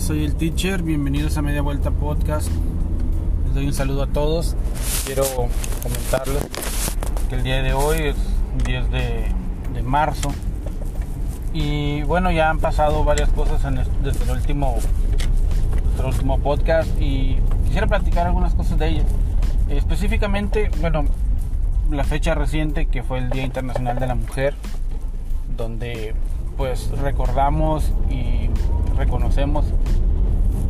Soy el teacher, bienvenidos a Media Vuelta Podcast. Les doy un saludo a todos. Quiero comentarles que el día de hoy es 10 de, marzo y bueno, ya han pasado varias cosas desde el último, nuestro último podcast y quisiera platicar algunas cosas de ellas. Específicamente, bueno, la fecha reciente que fue el Día Internacional de la Mujer, donde pues recordamos y reconocemos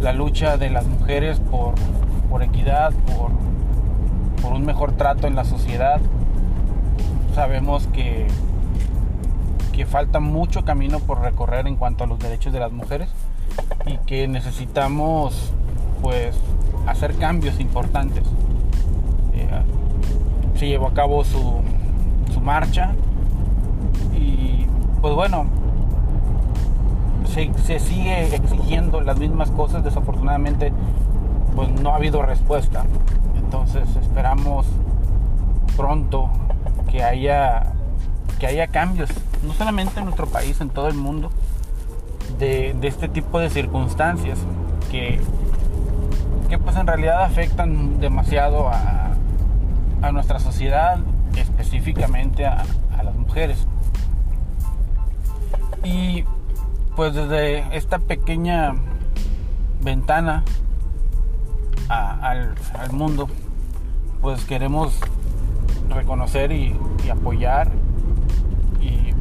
la lucha de las mujeres por, por equidad, por, por un mejor trato en la sociedad. Sabemos que, que falta mucho camino por recorrer en cuanto a los derechos de las mujeres y que necesitamos pues hacer cambios importantes. Eh, se llevó a cabo su, su marcha y pues bueno, se, sigue exigiendo las mismas cosas, desafortunadamente pues no ha habido respuesta. Entonces esperamos pronto que haya, que haya cambios, no solamente en nuestro país, en todo el mundo, de, este tipo de circunstancias que, que pues en realidad afectan demasiado a, a nuestra sociedad, específicamente a, a las mujeres. Pues desde esta pequeña ventana al, mundo, pues queremos reconocer y, apoyar y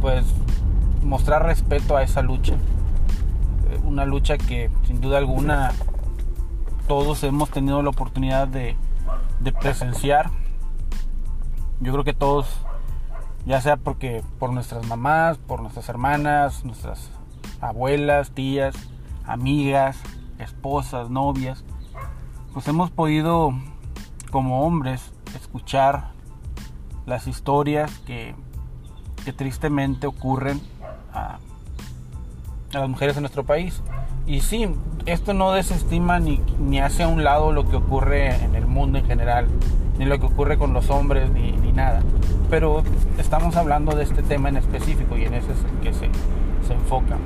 pues mostrar respeto a esa lucha. Eh, una lucha que sin duda alguna todos hemos tenido la oportunidad de, de presenciar. Yo creo que todos ya sea porque por nuestras mamás, por nuestras hermanas, nuestras abuelas, tías, amigas, esposas, novias, pues hemos podido como hombres escuchar las historias que, tristemente ocurren a, a, las mujeres en nuestro país. Y sí, esto no desestima ni, ni hace a un lado lo que ocurre en el mundo en general, ni lo que ocurre con los hombres, ni, ni nada pero estamos hablando de este tema en específico y en ese es el que se, se enfoca.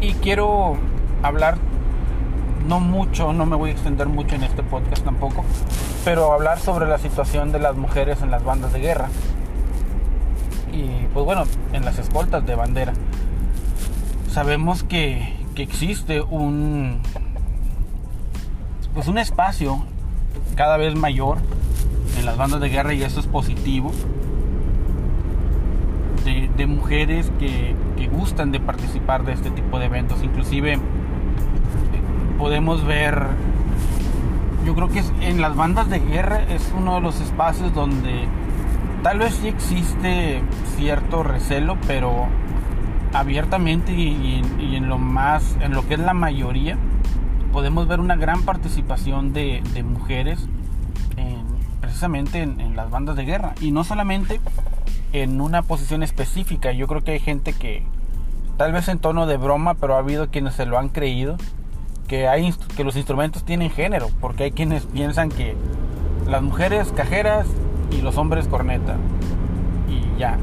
Y quiero hablar, no mucho, no me voy a extender mucho en este podcast tampoco, pero hablar sobre la situación de las mujeres en las bandas de guerra. Y pues bueno, en las escoltas de bandera. Sabemos que, que existe un, pues un espacio cada vez mayor en las bandas de guerra y eso es positivo. De, mujeres que, gustan de participar de este tipo de eventos. Inclusive podemos ver, yo creo que en las bandas de guerra es uno de los espacios donde tal vez sí existe cierto recelo, pero abiertamente y, en lo más, en lo que es la mayoría, podemos ver una gran participación de, mujeres precisamente en, las bandas de guerra. Y no solamente en una posición específica. Yo creo que hay gente que, tal vez en tono de broma, pero ha habido quienes se lo han creído, que, hay, que los instrumentos tienen género, porque hay quienes piensan que las mujeres cajeras y los hombres corneta. Y ya.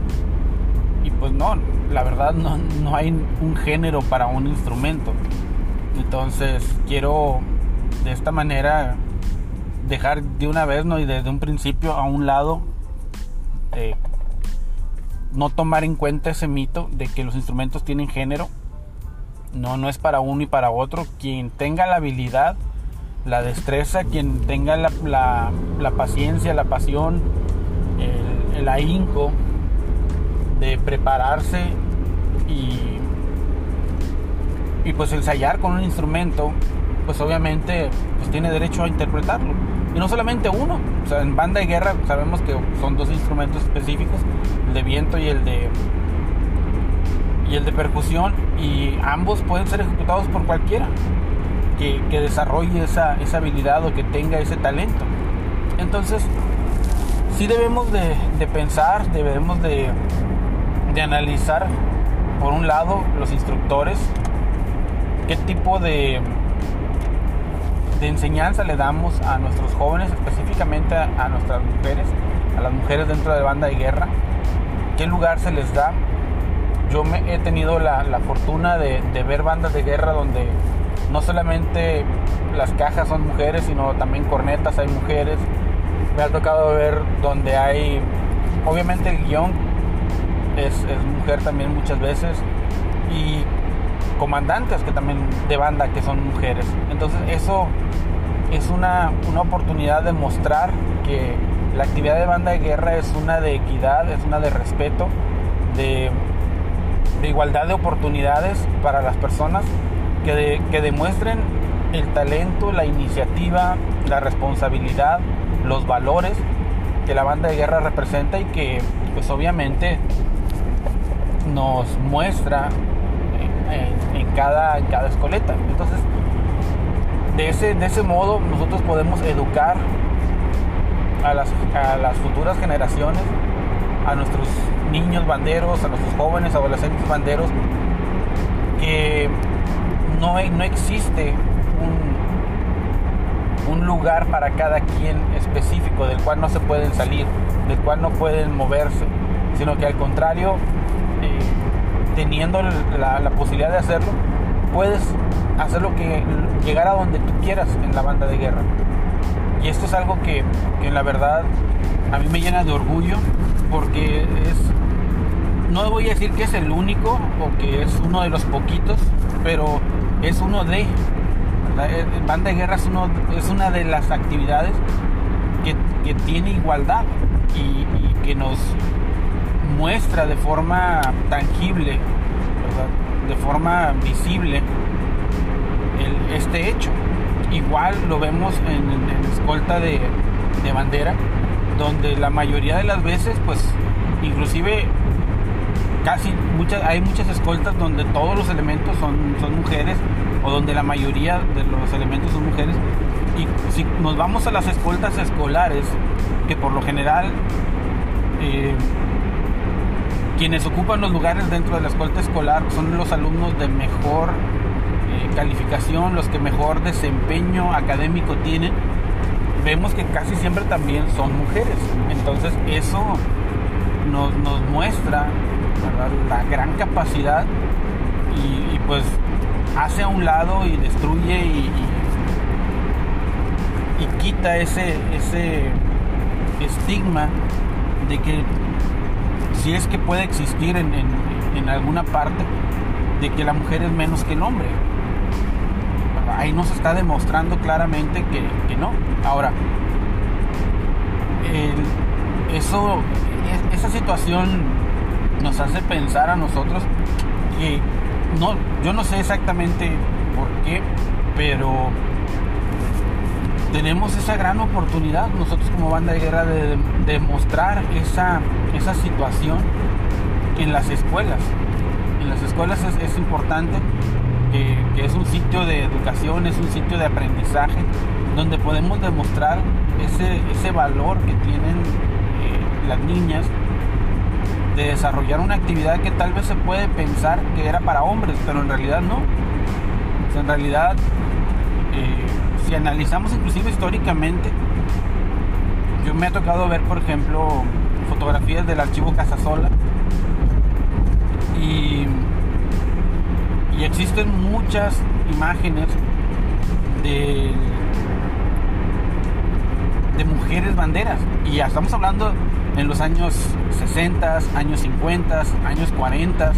Y pues no, la verdad no, no hay un género para un instrumento. Entonces quiero de esta manera dejar de una vez ¿no? y desde un principio a un lado eh, no tomar en cuenta ese mito de que los instrumentos tienen género no no es para uno y para otro quien tenga la habilidad la destreza quien tenga la, la, paciencia la pasión el, el ahínco de prepararse y y pues ensayar con un instrumento pues obviamente pues tiene derecho a interpretarlo y no solamente uno, o sea, en banda de guerra sabemos que son dos instrumentos específicos, el de viento y el de y el de percusión y ambos pueden ser ejecutados por cualquiera que, desarrolle esa, esa, habilidad o que tenga ese talento. Entonces, sí debemos de, de pensar, debemos de, de analizar, por un lado, los instructores, qué tipo de, de enseñanza le damos a nuestros jóvenes, específicamente a, nuestras mujeres, a las mujeres dentro de la banda de guerra, qué lugar se les da yo me he tenido la, fortuna de, ver bandas de guerra donde no solamente las cajas son mujeres, sino también cornetas hay mujeres. Me ha tocado ver donde hay, obviamente el guion es, mujer también muchas veces y comandantes que también de banda que son mujeres. Entonces eso es una, una oportunidad de mostrar que la actividad de banda de guerra es una de equidad, es una de respeto, de, igualdad de oportunidades para las personas que, que demuestren el talento, la iniciativa, la responsabilidad, los valores que la banda de guerra representa y que pues obviamente nos muestra en, cada, en cada escoleta. Entonces, de ese, de ese modo nosotros podemos educar a las, a las futuras generaciones, a nuestros niños banderos, a nuestros jóvenes, adolescentes banderos, que no, no existe un, lugar para cada quien específico del cual no se pueden salir, del cual no pueden moverse, sino que al contrario, teniendo la, posibilidad de hacerlo, puedes hacer lo que llegar a donde tú quieras en la banda de guerra. Y esto es algo que, que la verdad a mí me llena de orgullo porque es, no voy a decir que es el único o que es uno de los poquitos, pero es uno de, la eh, banda de guerra es, uno, es una de las actividades que, que tiene igualdad y, que nos muestra de forma tangible, de forma visible este hecho. Igual lo vemos en, escolta de, de bandera, donde la mayoría de las veces, pues, inclusive casi muchas, hay muchas escoltas donde todos los elementos son, son mujeres o donde la mayoría de los elementos son mujeres. Y si nos vamos a las escoltas escolares, que por lo general eh, quienes ocupan los lugares dentro de la escolta escolar son los alumnos de mejor eh, calificación, los que mejor desempeño académico tienen, vemos que casi siempre también son mujeres. Entonces eso nos, muestra la gran capacidad y, pues hace a un lado y destruye y, quita ese estigma de que si es que puede existir en, en alguna parte, de que la mujer es menos que el hombre ahí nos está demostrando claramente que, no. Ahora, eso, esa situación nos hace pensar a nosotros que no, yo no sé exactamente por qué, pero tenemos esa gran oportunidad nosotros como banda de guerra de demostrar esa, esa situación en las escuelas. En las escuelas es importante que, es un sitio de educación, es un sitio de aprendizaje, donde podemos demostrar ese, ese valor que tienen eh, las niñas de desarrollar una actividad que tal vez se puede pensar que era para hombres, pero en realidad no. en realidad, eh, si analizamos inclusive históricamente, yo me ha tocado ver, por ejemplo, fotografías del archivo Casasola y y existen muchas imágenes de, de mujeres banderas. Y ya estamos hablando en los años 60, años 50, años 40.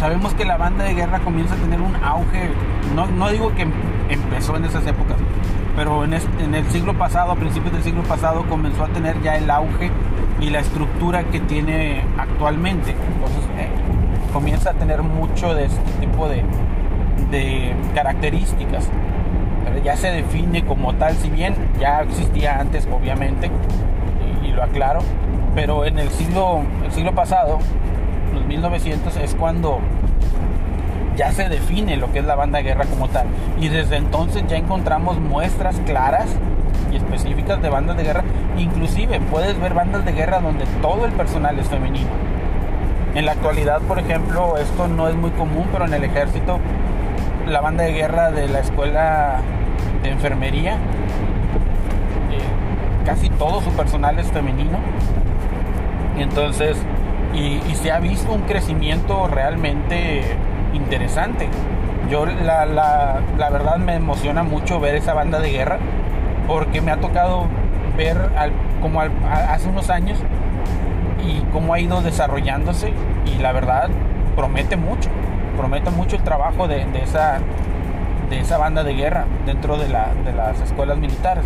Sabemos que la banda de guerra comienza a tener un auge, no, no digo que empezó en esas épocas, pero en, en, el siglo pasado, a principios del siglo pasado, comenzó a tener ya el auge y la estructura que tiene actualmente. Entonces, eh, comienza a tener mucho de este tipo de, características. Pero ya se define como tal, si bien ya existía antes, obviamente, y, lo aclaro, pero en el siglo, el siglo pasado, los 1900, es cuando ya se define lo que es la banda de guerra como tal. Y desde entonces ya encontramos muestras claras y específicas de bandas de guerra. Inclusive puedes ver bandas de guerra donde todo el personal es femenino en la actualidad, por ejemplo, esto no es muy común, pero en el ejército, la banda de guerra de la escuela de enfermería, eh, casi todo su personal es femenino. Entonces, y, se ha visto un crecimiento realmente interesante. Yo la, la, verdad me emociona mucho ver esa banda de guerra porque me ha tocado ver como hace unos años y cómo ha ido desarrollándose y la verdad promete mucho, promete mucho el trabajo de, esa, de esa banda de guerra dentro de, de las escuelas militares.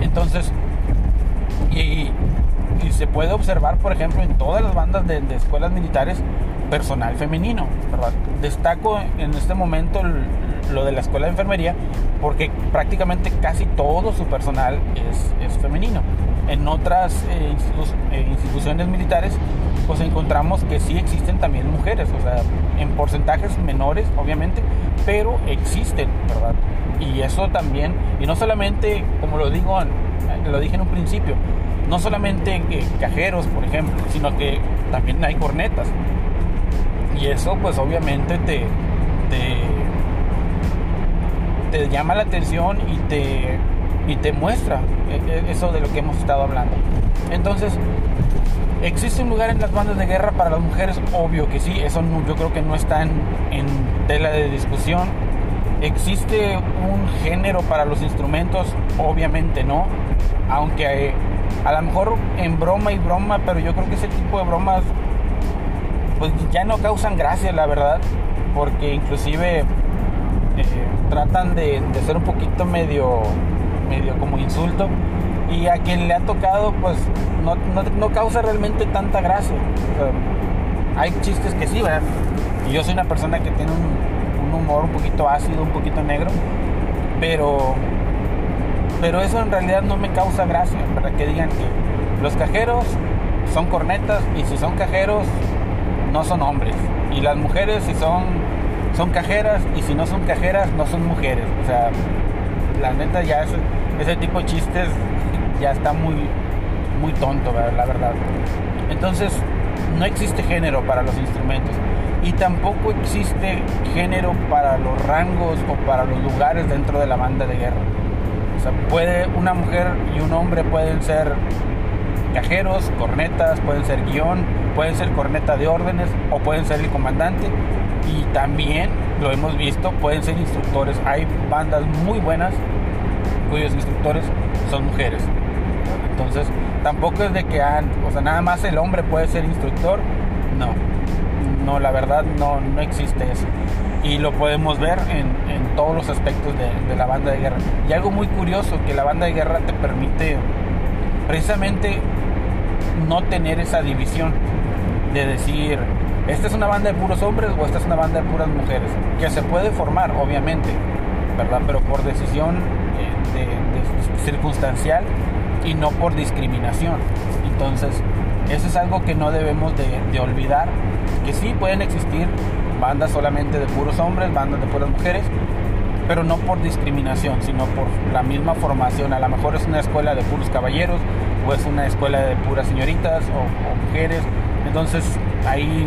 Entonces, y, se puede observar, por ejemplo, en todas las bandas de, escuelas militares, personal femenino. Destaco en este momento lo de la escuela de enfermería porque prácticamente casi todo su personal es, femenino. En otras eh, eh, instituciones militares pues encontramos que sí existen también mujeres, o sea, en porcentajes menores obviamente, pero existen, ¿verdad? Y eso también, y no solamente, como lo digo, lo dije en un principio, no solamente cajeros, por ejemplo, sino que también hay cornetas. Y eso pues obviamente te, te, llama la atención y te, y te muestra e, e, eso de lo que hemos estado hablando. Entonces, ¿existe un lugar en las bandas de guerra para las mujeres? Obvio que sí, eso yo creo que no está en, en tela de discusión. ¿Existe un género para los instrumentos? Obviamente no, aunque a lo mejor en broma y broma, pero yo creo que ese tipo de bromas pues ya no causan gracia, la verdad, porque inclusive eh, tratan de, ser un poquito medio, medio como insulto y a quien le ha tocado pues no, causa realmente tanta gracia. hay chistes que sí, ¿verdad? Y yo soy una persona que tiene un, un humor un poquito ácido, un poquito negro, pero pero eso en realidad no me causa gracia, para que digan que los cajeros son cornetas y si son cajeros no son hombres. Y las mujeres si son, son cajeras y si no son cajeras no son mujeres. O sea, la neta ya ese, ese tipo de chistes ya está muy, muy tonto, la verdad. Entonces, no existe género para los instrumentos y tampoco existe género para los rangos o para los lugares dentro de la banda de guerra puede una mujer y un hombre pueden ser cajeros, cornetas, pueden ser guion, pueden ser corneta de órdenes o pueden ser el comandante. Y también, lo hemos visto, pueden ser instructores. Hay bandas muy buenas cuyos instructores son mujeres. Entonces, tampoco es de que han, o sea, nada más el hombre puede ser instructor. No, no, la verdad no, no existe eso y lo podemos ver en, todos los aspectos de, la banda de guerra. Y algo muy curioso, que la banda de guerra te permite precisamente no tener esa división de decir, esta es una banda de puros hombres o esta es una banda de puras mujeres, que se puede formar, obviamente, ¿verdad? Pero por decisión eh, circunstancial y no por discriminación. Entonces, eso es algo que no debemos de olvidar, que sí pueden existir bandas solamente de puros hombres, bandas de puras mujeres, pero no por discriminación, sino por la misma formación. A lo mejor es una escuela de puros caballeros o es una escuela de puras señoritas o, mujeres. Entonces ahí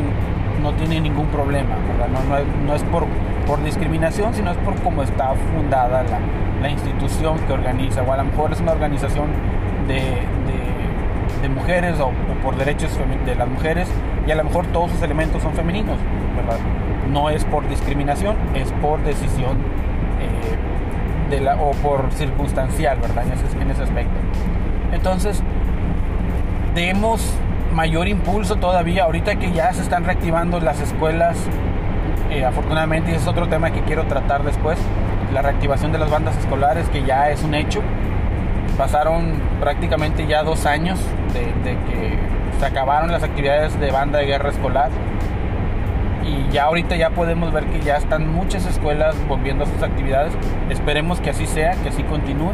no tiene ningún problema, No, es, por, discriminación, sino es por cómo está fundada la, institución que organiza. O a lo mejor es una organización de, mujeres o, por derechos de las mujeres y a lo mejor todos sus elementos son femeninos, ¿verdad? no es por discriminación, es por decisión eh, o por circunstancial, ¿verdad? En ese aspecto. Entonces, demos mayor impulso todavía, ahorita que ya se están reactivando las escuelas, eh, afortunadamente, y ese es otro tema que quiero tratar después, la reactivación de las bandas escolares, que ya es un hecho. Pasaron prácticamente ya dos años de que se acabaron las actividades de banda de guerra escolar y ya ahorita ya podemos ver que ya están muchas escuelas volviendo a sus actividades. Esperemos que así sea, que así continúe.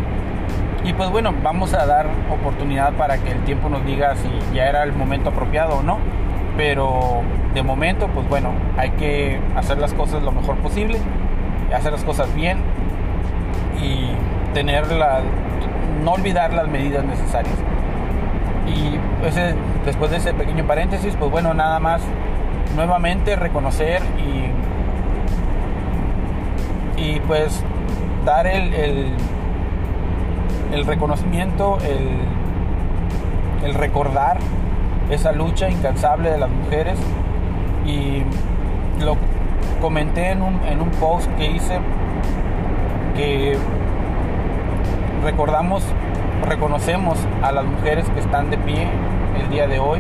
Y pues bueno, vamos a dar oportunidad para que el tiempo nos diga si ya era el momento apropiado o no. Pero de momento, pues bueno, hay que hacer las cosas lo mejor posible, hacer las cosas bien y tener la, no olvidar las medidas necesarias. Y ese, después de ese pequeño paréntesis, pues bueno, nada más nuevamente reconocer y, y pues dar el, el, reconocimiento, el, el recordar esa lucha incansable de las mujeres. Y lo comenté en un, en un post que hice que recordamos, reconocemos a las mujeres que están de pie el día de hoy,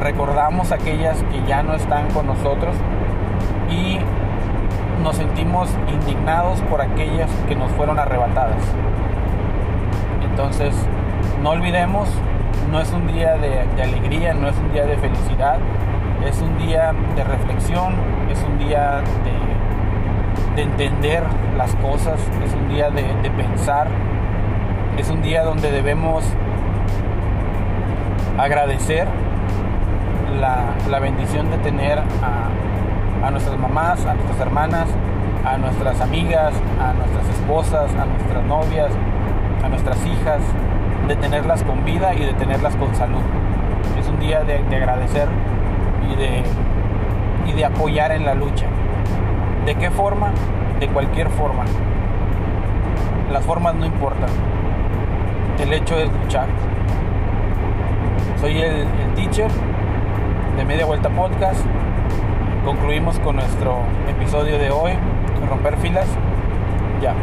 recordamos a aquellas que ya no están con nosotros. Y nos sentimos indignados por aquellas que nos fueron arrebatadas. Entonces, no olvidemos, no es un día de, alegría, no es un día de felicidad, es un día de reflexión, es un día de, entender las cosas, es un día de, pensar, es un día donde debemos agradecer la, bendición de tener a, a nuestras mamás, a nuestras hermanas, a nuestras amigas, a nuestras esposas, a nuestras novias, a nuestras hijas, de tenerlas con vida y de tenerlas con salud. Es un día de, agradecer y de, y de apoyar en la lucha. ¿De qué forma? De cualquier forma. Las formas no importan. El hecho es luchar. Soy el, el teacher de Media Vuelta Podcast. Concluimos con nuestro episodio de hoy. Romper filas. Ya.